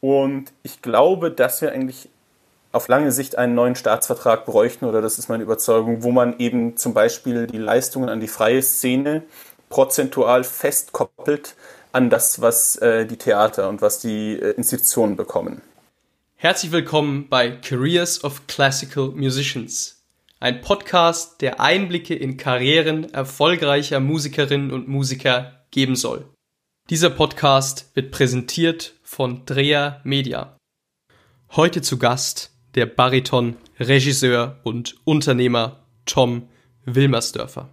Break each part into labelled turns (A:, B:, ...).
A: Und ich glaube, dass wir eigentlich auf lange Sicht einen neuen Staatsvertrag bräuchten, oder das ist meine Überzeugung, wo man eben zum Beispiel die Leistungen an die freie Szene prozentual festkoppelt an das, was äh, die Theater und was die äh, Institutionen bekommen.
B: Herzlich willkommen bei Careers of Classical Musicians, ein Podcast, der Einblicke in Karrieren erfolgreicher Musikerinnen und Musiker geben soll. Dieser Podcast wird präsentiert von Drea Media. Heute zu Gast der Bariton, Regisseur und Unternehmer Tom Wilmersdörfer.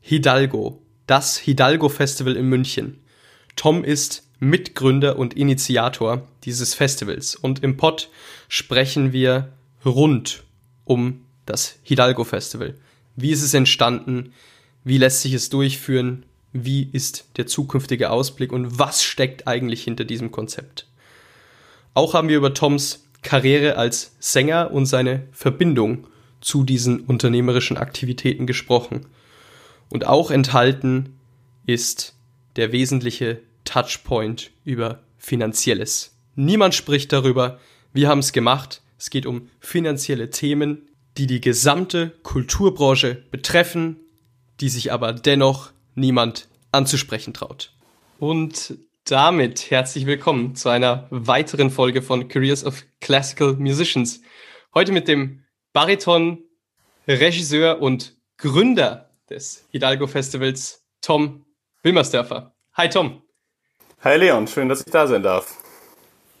B: Hidalgo, das Hidalgo Festival in München. Tom ist Mitgründer und Initiator dieses Festivals und im Pod sprechen wir rund um das Hidalgo Festival. Wie ist es entstanden? Wie lässt sich es durchführen? Wie ist der zukünftige Ausblick und was steckt eigentlich hinter diesem Konzept? Auch haben wir über Toms Karriere als Sänger und seine Verbindung zu diesen unternehmerischen Aktivitäten gesprochen. Und auch enthalten ist der wesentliche Touchpoint über Finanzielles. Niemand spricht darüber. Wir haben es gemacht. Es geht um finanzielle Themen, die die gesamte Kulturbranche betreffen, die sich aber dennoch niemand anzusprechen traut. Und damit herzlich willkommen zu einer weiteren Folge von Careers of Classical Musicians. Heute mit dem Bariton, Regisseur und Gründer des Hidalgo Festivals, Tom Wilmersdörfer. Hi Tom.
A: Hi Leon, schön, dass ich da sein darf.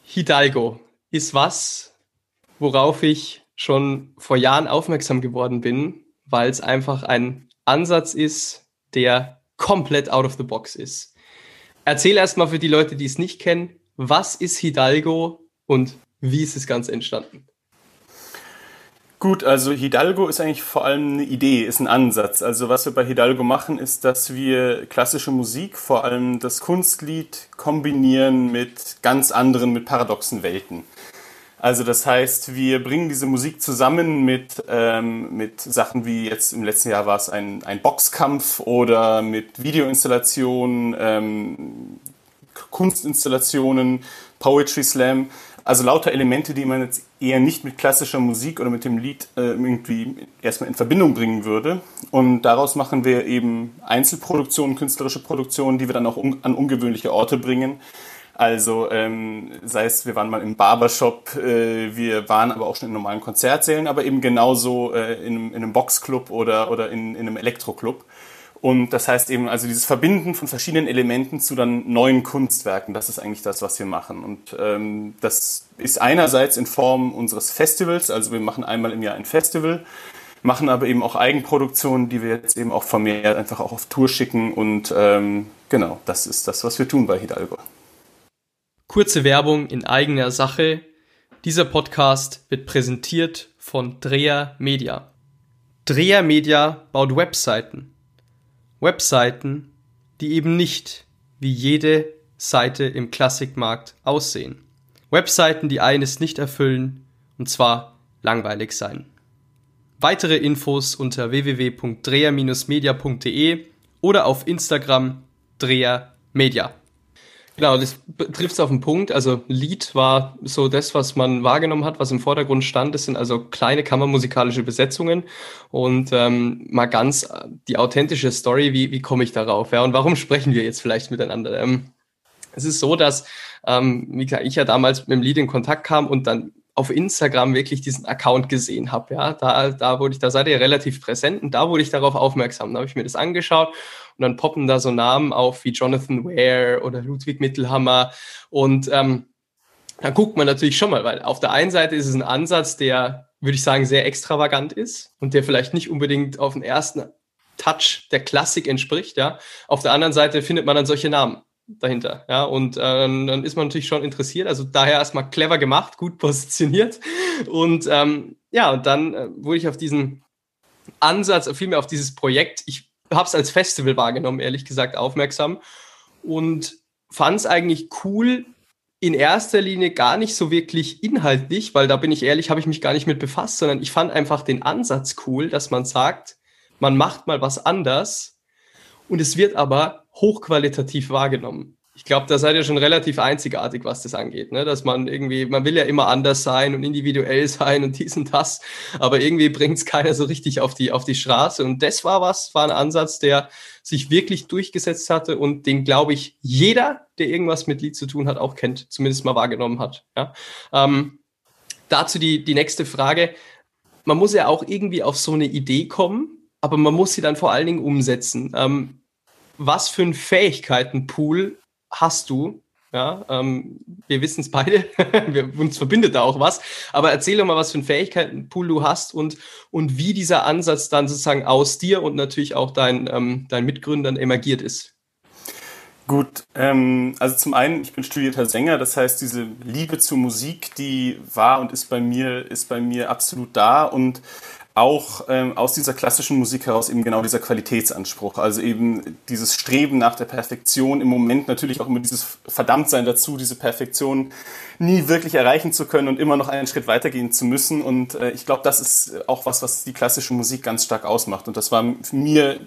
B: Hidalgo ist was, worauf ich schon vor Jahren aufmerksam geworden bin, weil es einfach ein Ansatz ist, der komplett out of the box ist Erzähl erstmal für die Leute, die es nicht kennen, was ist Hidalgo und wie ist das Ganze entstanden?
A: Gut, also Hidalgo ist eigentlich vor allem eine Idee, ist ein Ansatz. Also was wir bei Hidalgo machen, ist, dass wir klassische Musik, vor allem das Kunstlied, kombinieren mit ganz anderen, mit paradoxen Welten. Also das heißt, wir bringen diese Musik zusammen mit, ähm, mit Sachen wie jetzt im letzten Jahr war es ein, ein Boxkampf oder mit Videoinstallationen, ähm, Kunstinstallationen, Poetry Slam. Also lauter Elemente, die man jetzt eher nicht mit klassischer Musik oder mit dem Lied äh, irgendwie erstmal in Verbindung bringen würde. Und daraus machen wir eben Einzelproduktionen, künstlerische Produktionen, die wir dann auch un an ungewöhnliche Orte bringen also ähm, sei es, wir waren mal im Barbershop, äh, wir waren aber auch schon in normalen Konzertsälen, aber eben genauso äh, in, in einem Boxclub oder, oder in, in einem Elektroclub. Und das heißt eben, also dieses Verbinden von verschiedenen Elementen zu dann neuen Kunstwerken, das ist eigentlich das, was wir machen. Und ähm, das ist einerseits in Form unseres Festivals, also wir machen einmal im Jahr ein Festival, machen aber eben auch Eigenproduktionen, die wir jetzt eben auch vermehrt einfach auch auf Tour schicken. Und ähm, genau, das ist das, was wir tun bei Hidalgo.
B: Kurze Werbung in eigener Sache. Dieser Podcast wird präsentiert von Dreher Media. Dreher Media baut Webseiten. Webseiten, die eben nicht wie jede Seite im Klassikmarkt aussehen. Webseiten, die eines nicht erfüllen, und zwar langweilig sein. Weitere Infos unter www.dreher-media.de oder auf Instagram Dreher Media. Genau, das trifft es auf den Punkt. Also Lied war so das, was man wahrgenommen hat, was im Vordergrund stand. Das sind also kleine kammermusikalische Besetzungen und ähm, mal ganz äh, die authentische Story, wie, wie komme ich darauf? Ja, und warum sprechen wir jetzt vielleicht miteinander? Ähm, es ist so, dass ähm, wie gesagt, ich ja damals mit dem Lied in Kontakt kam und dann auf Instagram wirklich diesen Account gesehen habe. Ja, da, da wurde ich, da seid ihr relativ präsent und da wurde ich darauf aufmerksam. Da habe ich mir das angeschaut und dann poppen da so Namen auf wie Jonathan Ware oder Ludwig Mittelhammer. Und ähm, da guckt man natürlich schon mal, weil auf der einen Seite ist es ein Ansatz, der, würde ich sagen, sehr extravagant ist und der vielleicht nicht unbedingt auf den ersten Touch der Klassik entspricht, ja. Auf der anderen Seite findet man dann solche Namen dahinter, ja, und äh, dann ist man natürlich schon interessiert, also daher erstmal clever gemacht, gut positioniert. Und ähm, ja, und dann äh, wurde ich auf diesen Ansatz, vielmehr auf dieses Projekt, ich habe es als Festival wahrgenommen, ehrlich gesagt, aufmerksam und fand es eigentlich cool, in erster Linie gar nicht so wirklich inhaltlich, weil da bin ich ehrlich, habe ich mich gar nicht mit befasst, sondern ich fand einfach den Ansatz cool, dass man sagt, man macht mal was anders und es wird aber hochqualitativ wahrgenommen. Ich glaube, da seid ihr schon relativ einzigartig, was das angeht, ne? Dass man irgendwie, man will ja immer anders sein und individuell sein und dies und das, aber irgendwie bringt es keiner so richtig auf die, auf die Straße. Und das war was, war ein Ansatz, der sich wirklich durchgesetzt hatte und den, glaube ich, jeder, der irgendwas mit Lied zu tun hat, auch kennt, zumindest mal wahrgenommen hat. Ja? Ähm, dazu die, die nächste Frage. Man muss ja auch irgendwie auf so eine Idee kommen, aber man muss sie dann vor allen Dingen umsetzen. Ähm, was für ein Fähigkeitenpool hast du? Ja, ähm, wir wissen es beide, wir, uns verbindet da auch was. Aber erzähl doch mal, was für ein Fähigkeitenpool du hast und, und wie dieser Ansatz dann sozusagen aus dir und natürlich auch dein, ähm, deinen Mitgründern emergiert ist.
A: Gut, ähm, also zum einen, ich bin studierter Sänger, das heißt, diese Liebe zur Musik, die war und ist bei mir, ist bei mir absolut da und auch ähm, aus dieser klassischen Musik heraus eben genau dieser Qualitätsanspruch. Also eben dieses Streben nach der Perfektion, im Moment natürlich auch immer dieses Verdammtsein dazu, diese Perfektion nie wirklich erreichen zu können und immer noch einen Schritt weitergehen zu müssen. Und äh, ich glaube, das ist auch was, was die klassische Musik ganz stark ausmacht. Und das war mir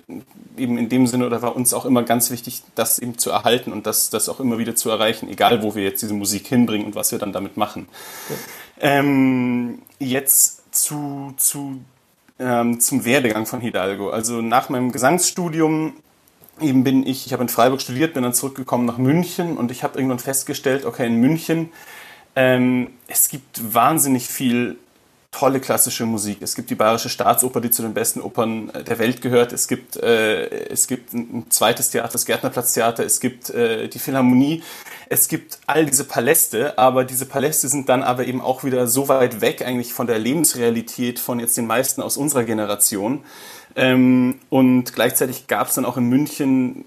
A: eben in dem Sinne oder war uns auch immer ganz wichtig, das eben zu erhalten und das, das auch immer wieder zu erreichen, egal wo wir jetzt diese Musik hinbringen und was wir dann damit machen. Ja. Ähm, jetzt zu, zu ähm, zum Werdegang von Hidalgo. Also nach meinem Gesangsstudium eben bin ich, ich habe in Freiburg studiert, bin dann zurückgekommen nach München und ich habe irgendwann festgestellt, okay, in München, ähm, es gibt wahnsinnig viel tolle klassische Musik. Es gibt die Bayerische Staatsoper, die zu den besten Opern äh, der Welt gehört. Es gibt, äh, es gibt ein zweites Theater, das Gärtnerplatztheater. Es gibt äh, die Philharmonie. Es gibt all diese Paläste, aber diese Paläste sind dann aber eben auch wieder so weit weg eigentlich von der Lebensrealität von jetzt den meisten aus unserer Generation. Ähm, und gleichzeitig gab es dann auch in München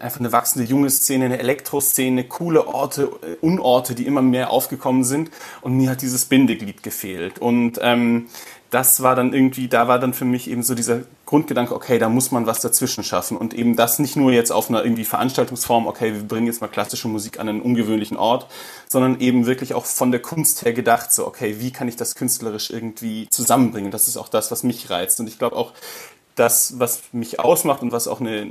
A: einfach eine wachsende junge Szene, eine Elektroszene, coole Orte, äh, Unorte, die immer mehr aufgekommen sind. Und mir hat dieses Bindeglied gefehlt. Und ähm, das war dann irgendwie, da war dann für mich eben so dieser Grundgedanke, okay, da muss man was dazwischen schaffen. Und eben das nicht nur jetzt auf einer irgendwie Veranstaltungsform, okay, wir bringen jetzt mal klassische Musik an einen ungewöhnlichen Ort, sondern eben wirklich auch von der Kunst her gedacht, so, okay, wie kann ich das künstlerisch irgendwie zusammenbringen? Das ist auch das, was mich reizt. Und ich glaube auch, das, was mich ausmacht und was auch eine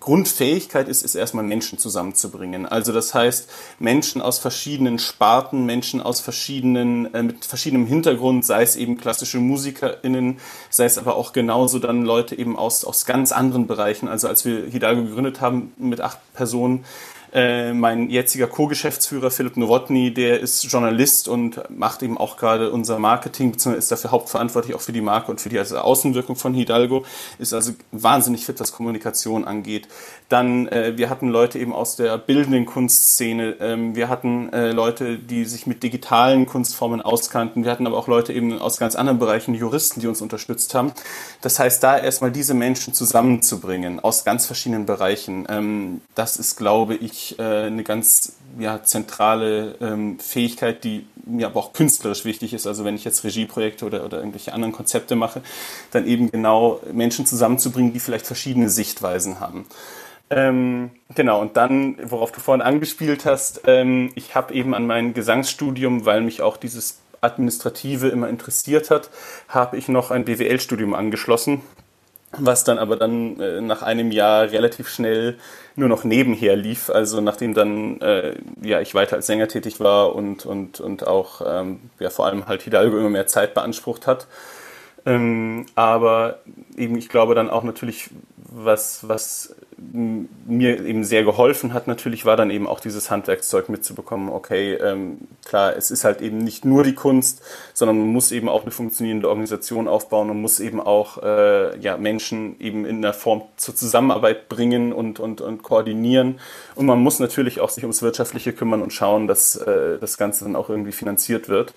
A: Grundfähigkeit ist, ist erstmal Menschen zusammenzubringen. Also das heißt, Menschen aus verschiedenen Sparten, Menschen aus verschiedenen, äh, mit verschiedenem Hintergrund, sei es eben klassische MusikerInnen, sei es aber auch genauso dann Leute eben aus, aus ganz anderen Bereichen. Also als wir Hidalgo gegründet haben mit acht Personen, äh, mein jetziger Co-Geschäftsführer Philipp Nowotny, der ist Journalist und macht eben auch gerade unser Marketing, beziehungsweise ist dafür hauptverantwortlich auch für die Marke und für die also Außenwirkung von Hidalgo, ist also wahnsinnig fit, was Kommunikation angeht. Dann, äh, wir hatten Leute eben aus der bildenden Kunstszene, ähm, wir hatten äh, Leute, die sich mit digitalen Kunstformen auskannten, wir hatten aber auch Leute eben aus ganz anderen Bereichen, Juristen, die uns unterstützt haben. Das heißt, da erstmal diese Menschen zusammenzubringen aus ganz verschiedenen Bereichen, ähm, das ist, glaube ich, äh, eine ganz ja, zentrale ähm, Fähigkeit, die mir aber auch künstlerisch wichtig ist. Also wenn ich jetzt Regieprojekte oder, oder irgendwelche anderen Konzepte mache, dann eben genau Menschen zusammenzubringen, die vielleicht verschiedene Sichtweisen haben. Ähm, genau, und dann, worauf du vorhin angespielt hast, ähm, ich habe eben an mein Gesangsstudium, weil mich auch dieses Administrative immer interessiert hat, habe ich noch ein BWL-Studium angeschlossen was dann aber dann äh, nach einem Jahr relativ schnell nur noch nebenher lief. Also nachdem dann äh, ja ich weiter als Sänger tätig war und und und auch ähm, ja vor allem halt Hidalgo immer mehr Zeit beansprucht hat. Ähm, aber eben ich glaube dann auch natürlich was was mir eben sehr geholfen hat, natürlich war dann eben auch dieses Handwerkszeug mitzubekommen, okay, ähm, klar, es ist halt eben nicht nur die Kunst, sondern man muss eben auch eine funktionierende Organisation aufbauen und muss eben auch äh, ja, Menschen eben in der Form zur Zusammenarbeit bringen und, und, und koordinieren. Und man muss natürlich auch sich ums Wirtschaftliche kümmern und schauen, dass äh, das Ganze dann auch irgendwie finanziert wird.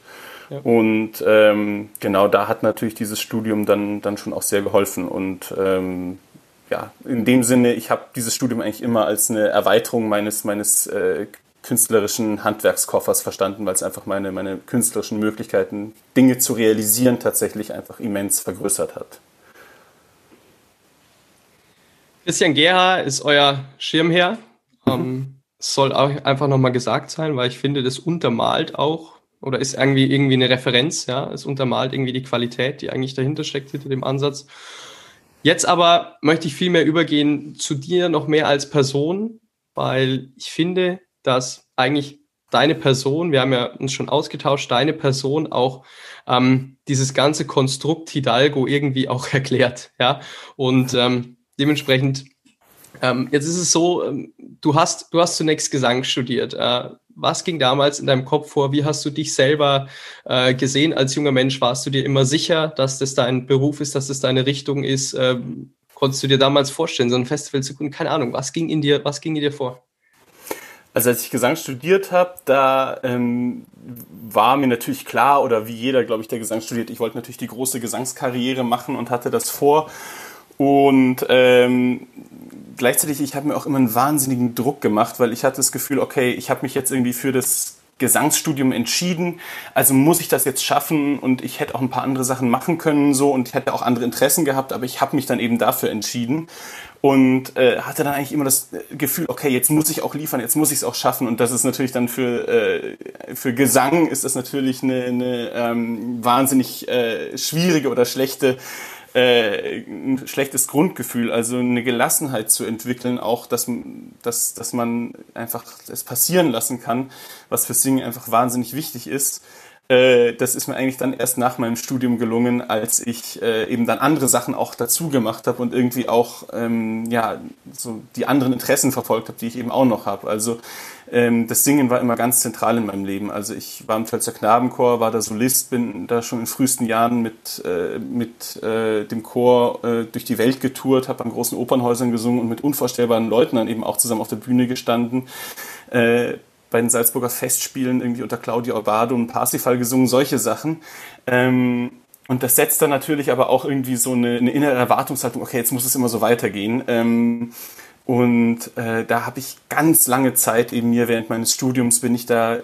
A: Ja. Und ähm, genau da hat natürlich dieses Studium dann, dann schon auch sehr geholfen. Und ähm, ja, in dem Sinne, ich habe dieses Studium eigentlich immer als eine Erweiterung meines, meines äh, künstlerischen Handwerkskoffers verstanden, weil es einfach meine, meine künstlerischen Möglichkeiten, Dinge zu realisieren, tatsächlich einfach immens vergrößert hat.
B: Christian Gerha ist euer Schirmherr. Mhm. Ähm, soll auch einfach nochmal gesagt sein, weil ich finde, das untermalt auch oder ist irgendwie irgendwie eine Referenz, ja, es untermalt irgendwie die Qualität, die eigentlich dahinter steckt hinter dem Ansatz. Jetzt aber möchte ich viel mehr übergehen zu dir noch mehr als Person. weil ich finde, dass eigentlich deine Person, wir haben ja uns schon ausgetauscht, deine Person auch ähm, dieses ganze Konstrukt Hidalgo irgendwie auch erklärt. Ja, und ähm, dementsprechend ähm, jetzt ist es so, ähm, du hast, du hast zunächst Gesang studiert. Äh, was ging damals in deinem Kopf vor? Wie hast du dich selber äh, gesehen als junger Mensch? Warst du dir immer sicher, dass das dein Beruf ist, dass das deine Richtung ist? Ähm, konntest du dir damals vorstellen, so ein Festival zu gründen? Keine Ahnung. Was ging in dir, was ging in dir vor?
A: Also als ich Gesang studiert habe, da ähm, war mir natürlich klar, oder wie jeder, glaube ich, der Gesang studiert, ich wollte natürlich die große Gesangskarriere machen und hatte das vor. Und ähm, gleichzeitig, ich habe mir auch immer einen wahnsinnigen Druck gemacht, weil ich hatte das Gefühl, okay, ich habe mich jetzt irgendwie für das Gesangsstudium entschieden, also muss ich das jetzt schaffen und ich hätte auch ein paar andere Sachen machen können so und ich hätte auch andere Interessen gehabt, aber ich habe mich dann eben dafür entschieden und äh, hatte dann eigentlich immer das Gefühl, okay, jetzt muss ich auch liefern, jetzt muss ich es auch schaffen und das ist natürlich dann für äh, für Gesang ist das natürlich eine, eine ähm, wahnsinnig äh, schwierige oder schlechte äh, ein schlechtes Grundgefühl, also eine Gelassenheit zu entwickeln, auch dass, dass, dass man einfach es passieren lassen kann, was für Singen einfach wahnsinnig wichtig ist. Äh, das ist mir eigentlich dann erst nach meinem Studium gelungen, als ich äh, eben dann andere Sachen auch dazu gemacht habe und irgendwie auch ähm, ja so die anderen Interessen verfolgt habe, die ich eben auch noch habe. Also ähm, das Singen war immer ganz zentral in meinem Leben. Also ich war im Pfälzer Knabenchor, war da Solist, bin da schon in frühesten Jahren mit, äh, mit äh, dem Chor äh, durch die Welt getourt, habe an großen Opernhäusern gesungen und mit unvorstellbaren Leuten dann eben auch zusammen auf der Bühne gestanden. Äh, bei den Salzburger Festspielen irgendwie unter Claudia Obado und Parsifal gesungen, solche Sachen. Ähm, und das setzt dann natürlich aber auch irgendwie so eine, eine innere Erwartungshaltung, okay, jetzt muss es immer so weitergehen. Ähm, und äh, da habe ich ganz lange Zeit eben mir während meines Studiums bin ich da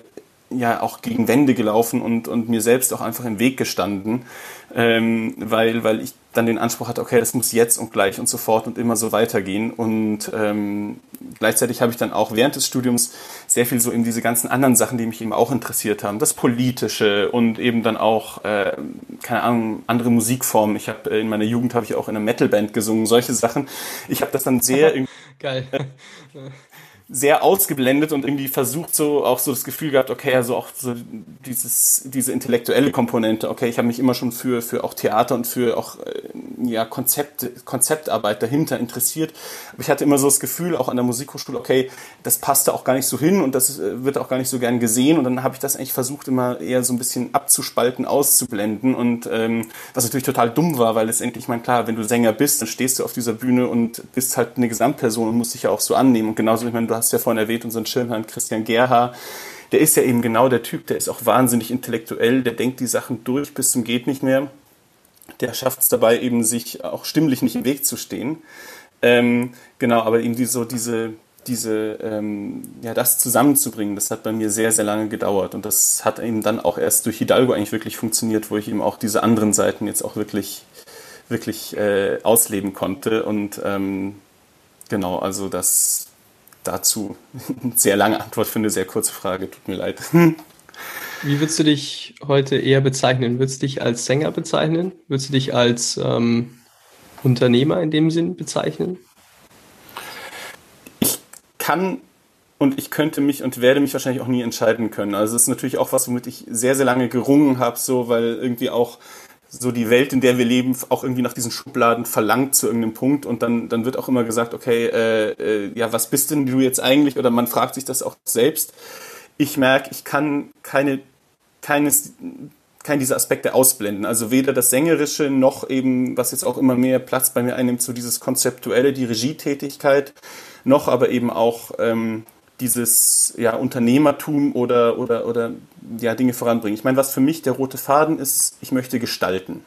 A: ja auch gegen Wände gelaufen und, und mir selbst auch einfach im Weg gestanden, ähm, weil, weil ich dann den Anspruch hatte, okay, das muss jetzt und gleich und sofort und immer so weitergehen. Und ähm, gleichzeitig habe ich dann auch während des Studiums sehr viel so eben diese ganzen anderen Sachen, die mich eben auch interessiert haben, das Politische und eben dann auch, äh, keine Ahnung, andere Musikformen. Ich habe in meiner Jugend habe ich auch in einer Metalband gesungen, solche Sachen. Ich habe das dann sehr...
B: Geil
A: sehr ausgeblendet und irgendwie versucht so auch so das Gefühl gehabt, okay, also auch so dieses diese intellektuelle Komponente, okay, ich habe mich immer schon für für auch Theater und für auch äh, ja Konzept Konzeptarbeit dahinter interessiert, aber ich hatte immer so das Gefühl auch an der Musikhochschule, okay, das passte auch gar nicht so hin und das äh, wird auch gar nicht so gern gesehen. Und dann habe ich das eigentlich versucht immer eher so ein bisschen abzuspalten, auszublenden. Und ähm, was natürlich total dumm war, weil letztendlich, ich meine, klar, wenn du Sänger bist, dann stehst du auf dieser Bühne und bist halt eine Gesamtperson und musst dich ja auch so annehmen. Und genauso, ich meine, du hast ja vorhin erwähnt, unseren Schirmherrn Christian Gerha, der ist ja eben genau der Typ, der ist auch wahnsinnig intellektuell, der denkt die Sachen durch bis zum geht nicht mehr. Der schafft es dabei eben, sich auch stimmlich nicht im Weg zu stehen. Ähm, genau, aber eben die, so diese, diese, ähm, ja, das zusammenzubringen, das hat bei mir sehr, sehr lange gedauert. Und das hat eben dann auch erst durch Hidalgo eigentlich wirklich funktioniert, wo ich eben auch diese anderen Seiten jetzt auch wirklich, wirklich äh, ausleben konnte. Und ähm, genau, also das dazu eine sehr lange Antwort für eine sehr kurze Frage. Tut mir leid.
B: Wie würdest du dich heute eher bezeichnen? Würdest du dich als Sänger bezeichnen? Würdest du dich als ähm, Unternehmer in dem Sinn bezeichnen?
A: Ich kann und ich könnte mich und werde mich wahrscheinlich auch nie entscheiden können. Also es ist natürlich auch was, womit ich sehr, sehr lange gerungen habe, so weil irgendwie auch so die Welt, in der wir leben, auch irgendwie nach diesen Schubladen verlangt zu irgendeinem Punkt und dann, dann wird auch immer gesagt, okay, äh, äh, ja, was bist denn du jetzt eigentlich? Oder man fragt sich das auch selbst. Ich merke, ich kann keine, keines, keinen dieser Aspekte ausblenden. Also weder das Sängerische noch eben, was jetzt auch immer mehr Platz bei mir einnimmt, so dieses Konzeptuelle, die Regietätigkeit, noch aber eben auch ähm, dieses ja, Unternehmertum oder, oder, oder ja, Dinge voranbringen. Ich meine, was für mich der rote Faden ist, ich möchte gestalten.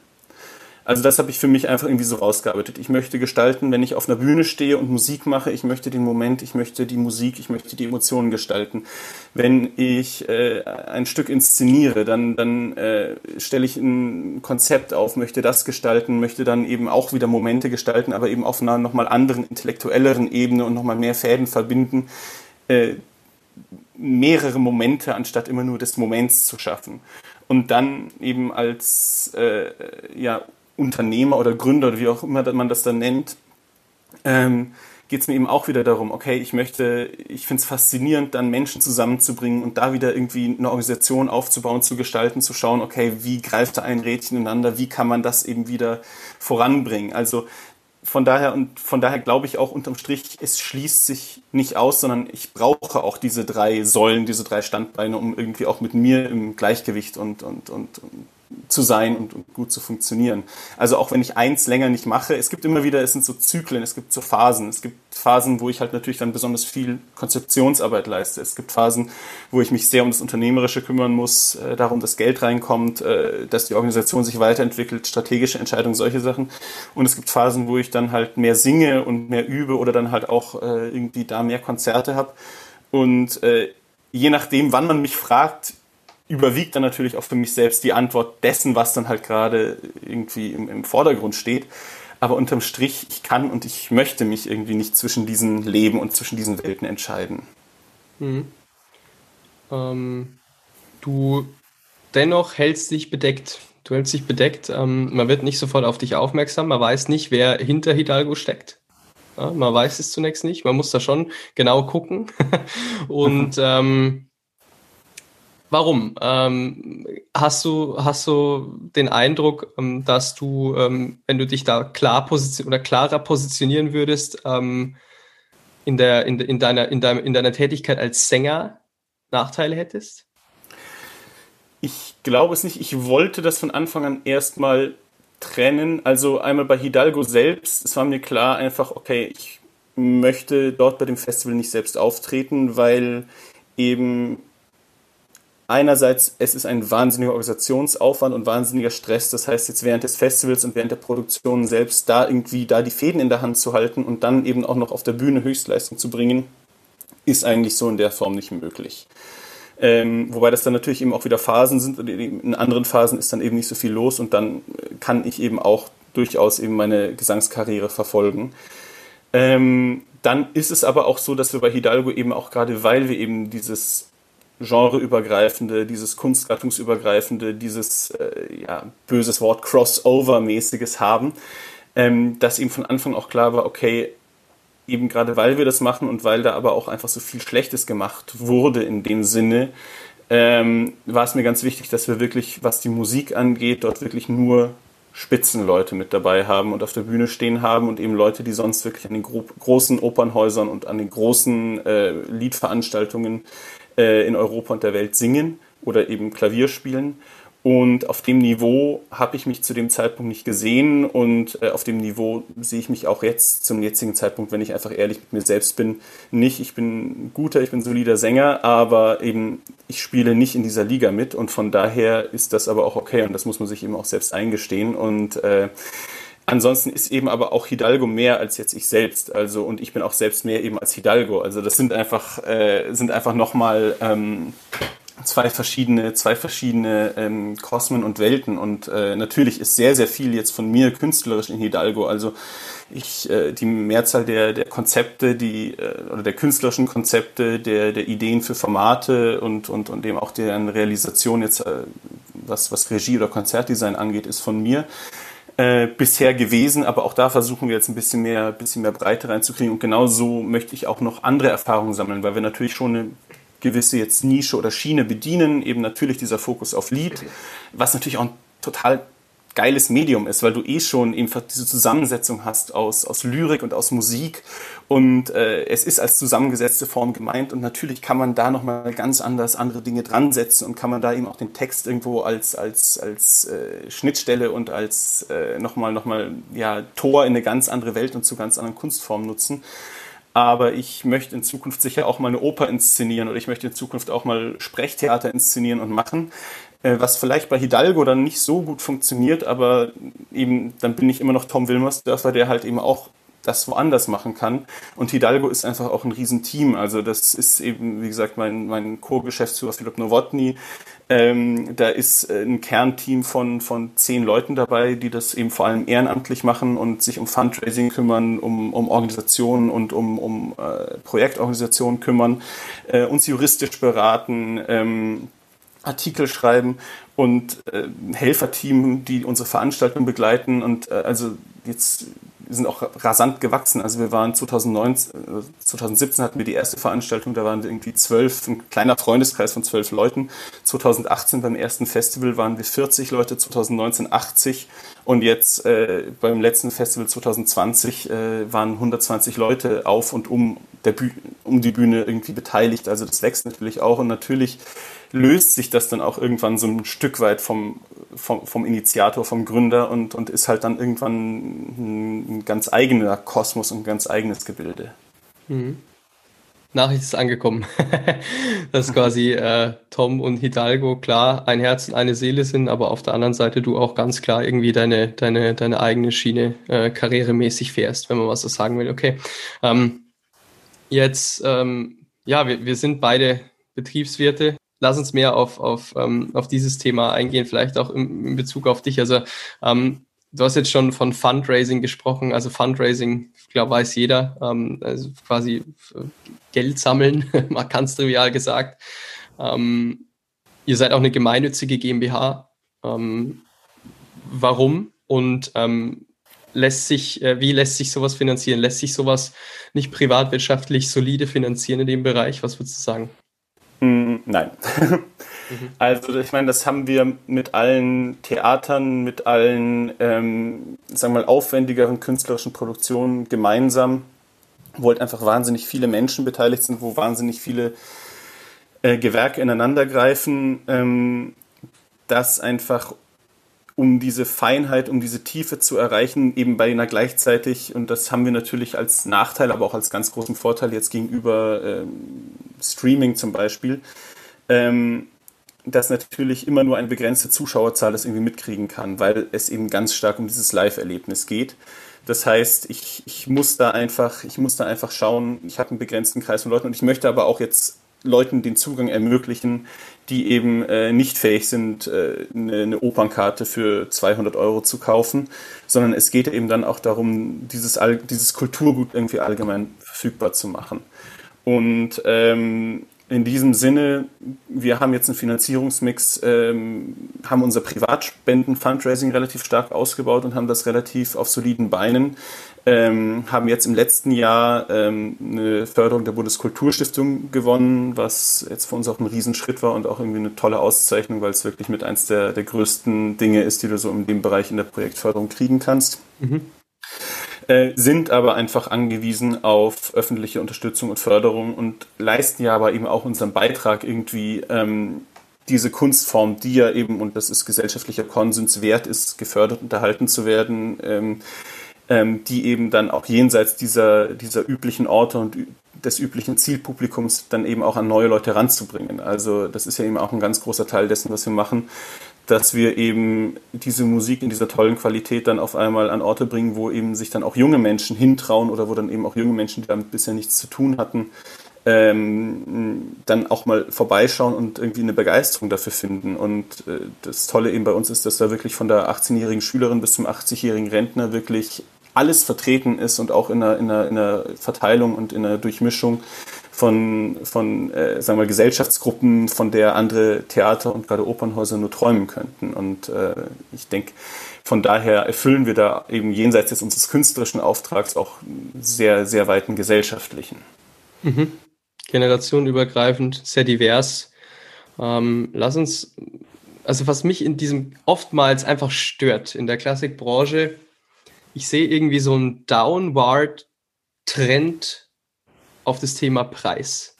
A: Also das habe ich für mich einfach irgendwie so rausgearbeitet. Ich möchte gestalten, wenn ich auf einer Bühne stehe und Musik mache, ich möchte den Moment, ich möchte die Musik, ich möchte die Emotionen gestalten. Wenn ich äh, ein Stück inszeniere, dann, dann äh, stelle ich ein Konzept auf, möchte das gestalten, möchte dann eben auch wieder Momente gestalten, aber eben auf einer nochmal anderen, intellektuelleren Ebene und nochmal mehr Fäden verbinden, äh, mehrere Momente anstatt immer nur des Moments zu schaffen. Und dann eben als äh, ja, Unternehmer oder Gründer oder wie auch immer man das dann nennt, ähm, geht es mir eben auch wieder darum, okay, ich möchte, ich finde es faszinierend, dann Menschen zusammenzubringen und da wieder irgendwie eine Organisation aufzubauen, zu gestalten, zu schauen, okay, wie greift da ein Rädchen ineinander, wie kann man das eben wieder voranbringen. Also von daher und von daher glaube ich auch unterm Strich, es schließt sich nicht aus, sondern ich brauche auch diese drei Säulen, diese drei Standbeine, um irgendwie auch mit mir im Gleichgewicht und, und, und, und zu sein und, und, gut zu funktionieren. Also auch wenn ich eins länger nicht mache, es gibt immer wieder, es sind so Zyklen, es gibt so Phasen. Es gibt Phasen, wo ich halt natürlich dann besonders viel Konzeptionsarbeit leiste. Es gibt Phasen, wo ich mich sehr um das Unternehmerische kümmern muss, äh, darum, dass Geld reinkommt, äh, dass die Organisation sich weiterentwickelt, strategische Entscheidungen, solche Sachen. Und es gibt Phasen, wo ich dann halt mehr singe und mehr übe oder dann halt auch äh, irgendwie da mehr Konzerte habe. Und äh, je nachdem, wann man mich fragt, überwiegt dann natürlich auch für mich selbst die Antwort dessen, was dann halt gerade irgendwie im, im, Vordergrund steht. Aber unterm Strich, ich kann und ich möchte mich irgendwie nicht zwischen diesen Leben und zwischen diesen Welten entscheiden.
B: Mhm. Ähm, du dennoch hältst dich bedeckt. Du hältst dich bedeckt. Ähm, man wird nicht sofort auf dich aufmerksam. Man weiß nicht, wer hinter Hidalgo steckt. Ja, man weiß es zunächst nicht. Man muss da schon genau gucken. und ähm, Warum? Ähm, hast, du, hast du den Eindruck, ähm, dass du, ähm, wenn du dich da klar position oder klarer positionieren würdest, ähm, in, der, in, in, deiner, in, deinem, in deiner Tätigkeit als Sänger Nachteile hättest?
A: Ich glaube es nicht. Ich wollte das von Anfang an erstmal trennen. Also einmal bei Hidalgo selbst, es war mir klar einfach, okay, ich möchte dort bei dem Festival nicht selbst auftreten, weil eben einerseits, es ist ein wahnsinniger Organisationsaufwand und wahnsinniger Stress. Das heißt, jetzt während des Festivals und während der Produktion selbst da irgendwie da die Fäden in der Hand zu halten und dann eben auch noch auf der Bühne Höchstleistung zu bringen, ist eigentlich so in der Form nicht möglich. Ähm, wobei das dann natürlich eben auch wieder Phasen sind und in anderen Phasen ist dann eben nicht so viel los und dann kann ich eben auch durchaus eben meine Gesangskarriere verfolgen. Ähm, dann ist es aber auch so, dass wir bei Hidalgo eben auch gerade, weil wir eben dieses genreübergreifende, dieses kunstgattungsübergreifende, dieses äh, ja, böses Wort Crossover-mäßiges haben, ähm, dass ihm von Anfang auch klar war, okay, eben gerade weil wir das machen und weil da aber auch einfach so viel Schlechtes gemacht wurde in dem Sinne, ähm, war es mir ganz wichtig, dass wir wirklich, was die Musik angeht, dort wirklich nur Spitzenleute mit dabei haben und auf der Bühne stehen haben und eben Leute, die sonst wirklich an den gro großen Opernhäusern und an den großen äh, Liedveranstaltungen äh, in Europa und der Welt singen oder eben Klavier spielen. Und auf dem Niveau habe ich mich zu dem Zeitpunkt nicht gesehen und äh, auf dem Niveau sehe ich mich auch jetzt zum jetzigen Zeitpunkt, wenn ich einfach ehrlich mit mir selbst bin, nicht. Ich bin guter, ich bin solider Sänger, aber eben ich spiele nicht in dieser Liga mit und von daher ist das aber auch okay und das muss man sich eben auch selbst eingestehen und äh, Ansonsten ist eben aber auch Hidalgo mehr als jetzt ich selbst. Also und ich bin auch selbst mehr eben als Hidalgo. Also das sind einfach äh, sind einfach nochmal ähm, zwei verschiedene zwei verschiedene ähm, Kosmen und Welten. Und äh, natürlich ist sehr sehr viel jetzt von mir künstlerisch in Hidalgo. Also ich äh, die Mehrzahl der der Konzepte, die äh, oder der künstlerischen Konzepte, der der Ideen für Formate und und und eben auch deren Realisation jetzt äh, was was Regie oder Konzertdesign angeht, ist von mir äh, bisher gewesen, aber auch da versuchen wir jetzt ein bisschen mehr, bisschen mehr Breite reinzukriegen. Und genauso möchte ich auch noch andere Erfahrungen sammeln, weil wir natürlich schon eine gewisse jetzt Nische oder Schiene bedienen, eben natürlich dieser Fokus auf Lied, was natürlich auch ein total geiles Medium ist, weil du eh schon eben diese Zusammensetzung hast aus, aus Lyrik und aus Musik und äh, es ist als zusammengesetzte Form gemeint und natürlich kann man da nochmal ganz anders andere Dinge dran setzen und kann man da eben auch den Text irgendwo als, als, als äh, Schnittstelle und als äh, nochmal noch mal, ja, Tor in eine ganz andere Welt und zu ganz anderen Kunstformen nutzen aber ich möchte in Zukunft sicher auch mal eine Oper inszenieren oder ich möchte in Zukunft auch mal Sprechtheater inszenieren und machen. Äh, was vielleicht bei Hidalgo dann nicht so gut funktioniert, aber eben dann bin ich immer noch Tom Wilmersdörfer, der halt eben auch das woanders machen kann. Und Hidalgo ist einfach auch ein Riesenteam. Also das ist eben, wie gesagt, mein, mein Co-Geschäftsführer Philipp Nowotny. Ähm, da ist äh, ein Kernteam von, von zehn Leuten dabei, die das eben vor allem ehrenamtlich machen und sich um Fundraising kümmern, um, um Organisationen und um, um äh, Projektorganisationen kümmern, äh, uns juristisch beraten, ähm, Artikel schreiben und äh, Helferteam, die unsere Veranstaltung begleiten. Und äh, also jetzt sind auch rasant gewachsen. Also wir waren 2019, 2017 hatten wir die erste Veranstaltung, da waren wir irgendwie zwölf, ein kleiner Freundeskreis von zwölf Leuten. 2018 beim ersten Festival waren wir 40 Leute, 2019 80 und jetzt äh, beim letzten Festival 2020 äh, waren 120 Leute auf und um, der Büh um die Bühne irgendwie beteiligt. Also das wächst natürlich auch und natürlich löst sich das dann auch irgendwann so ein Stück weit vom, vom, vom Initiator, vom Gründer und, und ist halt dann irgendwann ein, ganz eigener Kosmos und ein ganz eigenes Gebilde. Mhm.
B: Nachricht ist angekommen, dass quasi äh, Tom und Hidalgo klar ein Herz und eine Seele sind, aber auf der anderen Seite du auch ganz klar irgendwie deine, deine, deine eigene Schiene äh, karrieremäßig fährst, wenn man was so sagen will. Okay. Ähm, jetzt, ähm, ja, wir, wir sind beide Betriebswirte. Lass uns mehr auf, auf, ähm, auf dieses Thema eingehen, vielleicht auch in, in Bezug auf dich. Also ähm, du hast jetzt schon von Fundraising gesprochen. Also Fundraising, glaube, weiß jeder. Ähm, also quasi Geld sammeln, mal ganz trivial gesagt. Ähm, ihr seid auch eine gemeinnützige GmbH. Ähm, warum? Und ähm, lässt sich, äh, wie lässt sich sowas finanzieren? Lässt sich sowas nicht privatwirtschaftlich solide finanzieren in dem Bereich? Was würdest du sagen?
A: Mm, nein. Also ich meine, das haben wir mit allen Theatern, mit allen, ähm, sagen wir mal, aufwendigeren künstlerischen Produktionen gemeinsam, wo halt einfach wahnsinnig viele Menschen beteiligt sind, wo wahnsinnig viele äh, Gewerke ineinandergreifen, ähm, dass einfach um diese Feinheit, um diese Tiefe zu erreichen, eben bei einer gleichzeitig, und das haben wir natürlich als Nachteil, aber auch als ganz großen Vorteil jetzt gegenüber ähm, Streaming zum Beispiel, ähm, dass natürlich immer nur eine begrenzte Zuschauerzahl das irgendwie mitkriegen kann, weil es eben ganz stark um dieses Live-Erlebnis geht. Das heißt, ich, ich muss da einfach, ich muss da einfach schauen, ich habe einen begrenzten Kreis von Leuten und ich möchte aber auch jetzt Leuten den Zugang ermöglichen, die eben äh, nicht fähig sind, äh, eine, eine, Opernkarte für 200 Euro zu kaufen, sondern es geht eben dann auch darum, dieses, dieses Kulturgut irgendwie allgemein verfügbar zu machen. Und ähm, in diesem Sinne, wir haben jetzt einen Finanzierungsmix, ähm, haben unser Privatspenden-Fundraising relativ stark ausgebaut und haben das relativ auf soliden Beinen. Ähm, haben jetzt im letzten Jahr ähm, eine Förderung der Bundeskulturstiftung gewonnen, was jetzt für uns auch ein Riesenschritt war und auch irgendwie eine tolle Auszeichnung, weil es wirklich mit eins der, der größten Dinge ist, die du so in dem Bereich in der Projektförderung kriegen kannst. Mhm. Äh, sind aber einfach angewiesen auf öffentliche Unterstützung und Förderung und leisten ja aber eben auch unseren Beitrag irgendwie ähm, diese Kunstform, die ja eben, und das ist gesellschaftlicher Konsens wert ist, gefördert und erhalten zu werden, ähm, ähm, die eben dann auch jenseits dieser, dieser üblichen Orte und des üblichen Zielpublikums dann eben auch an neue Leute ranzubringen. Also das ist ja eben auch ein ganz großer Teil dessen, was wir machen, dass wir eben diese Musik in dieser tollen Qualität dann auf einmal an Orte bringen, wo eben sich dann auch junge Menschen hintrauen oder wo dann eben auch junge Menschen, die damit bisher nichts zu tun hatten, ähm, dann auch mal vorbeischauen und irgendwie eine Begeisterung dafür finden. Und äh, das Tolle eben bei uns ist, dass da wirklich von der 18-jährigen Schülerin bis zum 80-jährigen Rentner wirklich alles vertreten ist und auch in einer, in einer, in einer Verteilung und in einer Durchmischung von, von äh, sagen wir, Gesellschaftsgruppen, von der andere Theater und gerade Opernhäuser nur träumen könnten. Und äh, ich denke, von daher erfüllen wir da eben jenseits des unseres künstlerischen Auftrags auch sehr, sehr weiten gesellschaftlichen.
B: Mhm. Generationenübergreifend, sehr divers. Ähm, lass uns, also was mich in diesem oftmals einfach stört in der Klassikbranche, ich sehe irgendwie so einen Downward-Trend auf das Thema Preis.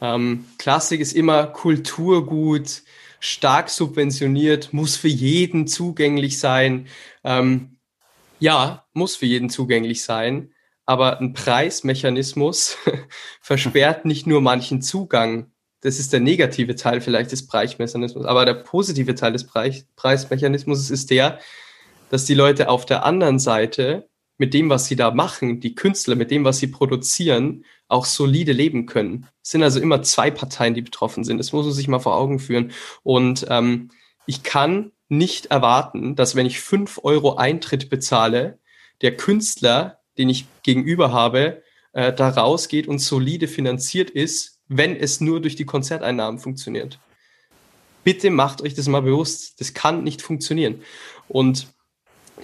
B: Ähm, Klassik ist immer Kulturgut, stark subventioniert, muss für jeden zugänglich sein. Ähm, ja, muss für jeden zugänglich sein, aber ein Preismechanismus versperrt nicht nur manchen Zugang. Das ist der negative Teil vielleicht des Preismechanismus, aber der positive Teil des Preismechanismus ist der, dass die Leute auf der anderen Seite mit dem, was sie da machen, die Künstler, mit dem, was sie produzieren, auch solide leben können. Es sind also immer zwei Parteien, die betroffen sind. Das muss man sich mal vor Augen führen. Und ähm, ich kann nicht erwarten, dass wenn ich fünf Euro Eintritt bezahle, der Künstler, den ich gegenüber habe, äh, da rausgeht und solide finanziert ist, wenn es nur durch die Konzerteinnahmen funktioniert. Bitte macht euch das mal bewusst. Das kann nicht funktionieren. Und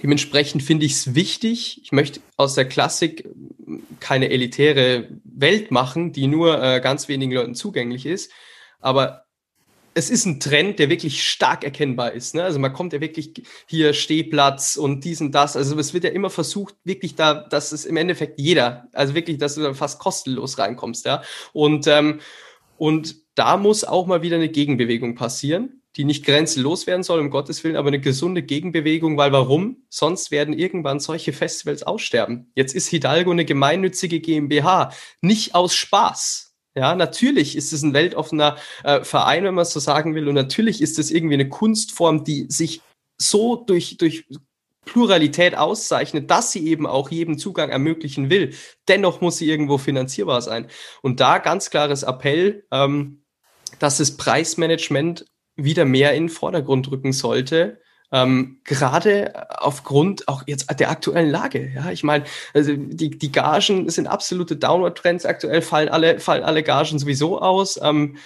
B: Dementsprechend finde ich es wichtig. Ich möchte aus der Klassik keine elitäre Welt machen, die nur äh, ganz wenigen Leuten zugänglich ist. Aber es ist ein Trend, der wirklich stark erkennbar ist. Ne? Also man kommt ja wirklich hier Stehplatz und dies und das. Also es wird ja immer versucht, wirklich da, dass es im Endeffekt jeder, also wirklich, dass du da fast kostenlos reinkommst, ja. Und, ähm, und da muss auch mal wieder eine Gegenbewegung passieren, die nicht grenzenlos werden soll, um Gottes Willen, aber eine gesunde Gegenbewegung, weil warum? Sonst werden irgendwann solche Festivals aussterben. Jetzt ist Hidalgo eine gemeinnützige GmbH, nicht aus Spaß ja, natürlich ist es ein weltoffener äh, Verein, wenn man es so sagen will. Und natürlich ist es irgendwie eine Kunstform, die sich so durch, durch Pluralität auszeichnet, dass sie eben auch jedem Zugang ermöglichen will. Dennoch muss sie irgendwo finanzierbar sein. Und da ganz klares Appell, ähm, dass das Preismanagement wieder mehr in den Vordergrund rücken sollte ähm, gerade aufgrund auch jetzt der aktuellen Lage. Ja, ich meine, also die, die Gagen sind absolute Downward-Trends. Aktuell fallen alle, fallen alle Gagen sowieso aus. Ähm,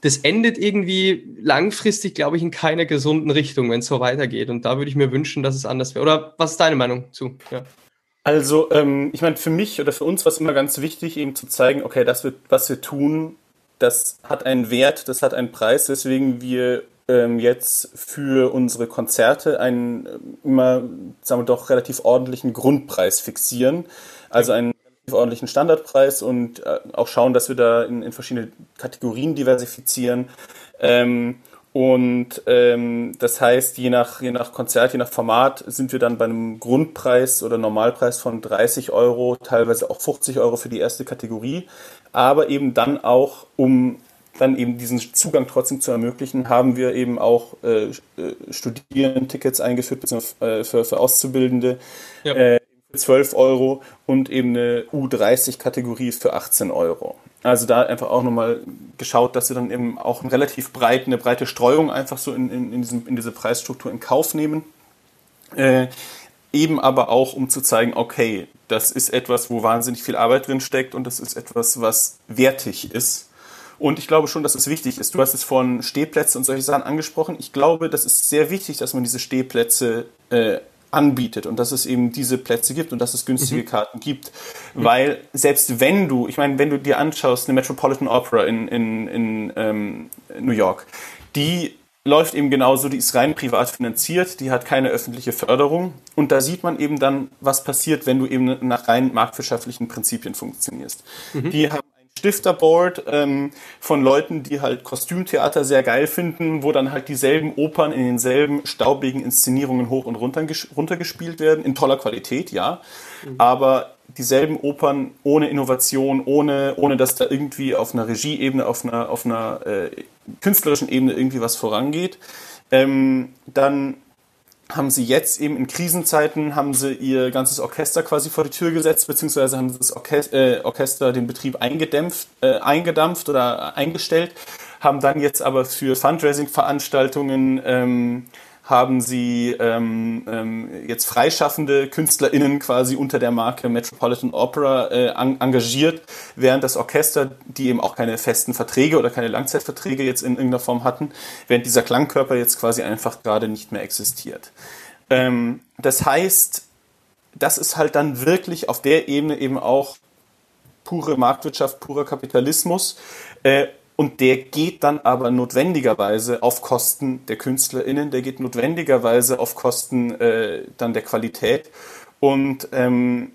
B: das endet irgendwie langfristig, glaube ich, in keiner gesunden Richtung, wenn es so weitergeht. Und da würde ich mir wünschen, dass es anders wäre. Oder was ist deine Meinung zu? Ja.
A: Also, ähm, ich meine, für mich oder für uns war es immer ganz wichtig, eben zu zeigen, okay, das wird, was wir tun, das hat einen Wert, das hat einen Preis, weswegen wir ähm, jetzt für unsere Konzerte einen äh, immer, sagen wir doch, relativ ordentlichen Grundpreis fixieren. Also einen relativ ordentlichen Standardpreis und äh, auch schauen, dass wir da in, in verschiedene Kategorien diversifizieren. Ähm, und ähm, das heißt, je nach, je nach Konzert, je nach Format sind wir dann bei einem Grundpreis oder Normalpreis von 30 Euro, teilweise auch 50 Euro für die erste Kategorie, aber eben dann auch, um dann eben diesen Zugang trotzdem zu ermöglichen, haben wir eben auch äh, äh Studierendentickets eingeführt, beziehungsweise äh, für, für Auszubildende. Ja. Äh, 12 Euro und eben eine U30-Kategorie für 18 Euro. Also da einfach auch nochmal geschaut, dass wir dann eben auch eine relativ breit, eine breite Streuung einfach so in, in, in, diesem, in diese Preisstruktur in Kauf nehmen. Äh, eben aber auch, um zu zeigen, okay, das ist etwas, wo wahnsinnig viel Arbeit drin steckt und das ist etwas, was wertig ist und ich glaube schon, dass es wichtig ist. Du hast es von Stehplätzen und solche Sachen angesprochen. Ich glaube, das ist sehr wichtig, dass man diese Stehplätze äh, anbietet und dass es eben diese Plätze gibt und dass es günstige mhm. Karten gibt. Mhm. Weil selbst wenn du, ich meine, wenn du dir anschaust, eine Metropolitan Opera in, in, in ähm, New York, die läuft eben genauso, die ist rein privat finanziert, die hat keine öffentliche Förderung und da sieht man eben dann, was passiert, wenn du eben nach rein marktwirtschaftlichen Prinzipien funktionierst. Mhm. Die haben Stifterboard ähm, von Leuten, die halt Kostümtheater sehr geil finden, wo dann halt dieselben Opern in denselben staubigen Inszenierungen hoch und runter, runtergespielt werden, in toller Qualität, ja. Mhm. Aber dieselben Opern ohne Innovation, ohne, ohne dass da irgendwie auf einer Regieebene, auf einer, auf einer äh, künstlerischen Ebene irgendwie was vorangeht. Ähm, dann haben sie jetzt eben in Krisenzeiten, haben sie ihr ganzes Orchester quasi vor die Tür gesetzt, beziehungsweise haben das Orchester, äh, Orchester den Betrieb eingedämpft, äh, eingedampft oder eingestellt, haben dann jetzt aber für Fundraising-Veranstaltungen ähm, haben sie ähm, ähm, jetzt freischaffende KünstlerInnen quasi unter der Marke Metropolitan Opera äh, engagiert, während das Orchester, die eben auch keine festen Verträge oder keine Langzeitverträge jetzt in irgendeiner Form hatten, während dieser Klangkörper jetzt quasi einfach gerade nicht mehr existiert. Ähm, das heißt, das ist halt dann wirklich auf der Ebene eben auch pure Marktwirtschaft, purer Kapitalismus. Äh, und der geht dann aber notwendigerweise auf Kosten der KünstlerInnen, der geht notwendigerweise auf Kosten äh, dann der Qualität. Und ähm,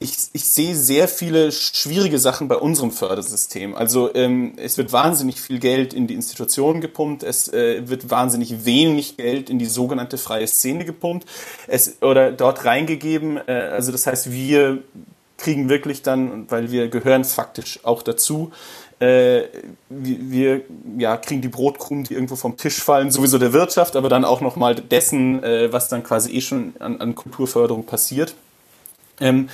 A: ich, ich sehe sehr viele schwierige Sachen bei unserem Fördersystem. Also ähm, es wird wahnsinnig viel Geld in die Institutionen gepumpt, es äh, wird wahnsinnig wenig Geld in die sogenannte freie Szene gepumpt, es oder dort reingegeben. Äh, also das heißt, wir kriegen wirklich dann, weil wir gehören faktisch auch dazu, äh, wir, ja, kriegen die Brotkrumen, die irgendwo vom Tisch fallen, sowieso der Wirtschaft, aber dann auch nochmal dessen, äh, was dann quasi eh schon an, an Kulturförderung passiert. Ähm,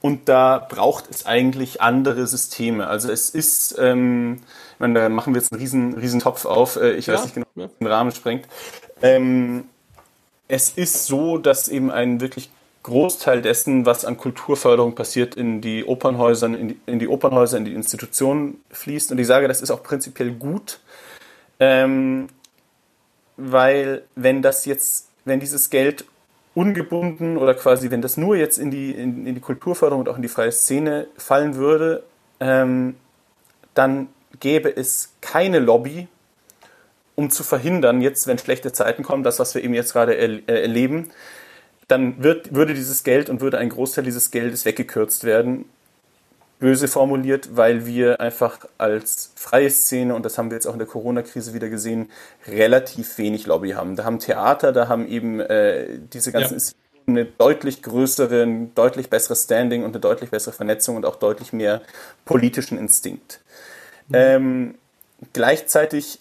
A: und da braucht es eigentlich andere Systeme. Also es ist, ähm, ich meine, da machen wir jetzt einen riesen, riesen Topf auf. Äh, ich ja, weiß nicht genau, ja. den Rahmen sprengt. Ähm, es ist so, dass eben ein wirklich Großteil dessen, was an Kulturförderung passiert, in die Opernhäuser, in die, in die Opernhäuser, in die Institutionen fließt. Und ich sage, das ist auch prinzipiell gut, ähm, weil wenn das jetzt, wenn dieses Geld ungebunden oder quasi, wenn das nur jetzt in die, in, in die Kulturförderung und auch in die freie Szene fallen würde, ähm, dann gäbe es keine Lobby, um zu verhindern, jetzt, wenn schlechte Zeiten kommen, das, was wir eben jetzt gerade er, äh, erleben, dann wird, würde dieses Geld und würde ein Großteil dieses Geldes weggekürzt werden. Böse formuliert, weil wir einfach als freie Szene, und das haben wir jetzt auch in der Corona-Krise wieder gesehen, relativ wenig Lobby haben. Da haben Theater, da haben eben äh, diese ganzen ja. eine deutlich größere, ein deutlich besseres Standing und eine deutlich bessere Vernetzung und auch deutlich mehr politischen Instinkt. Mhm. Ähm, gleichzeitig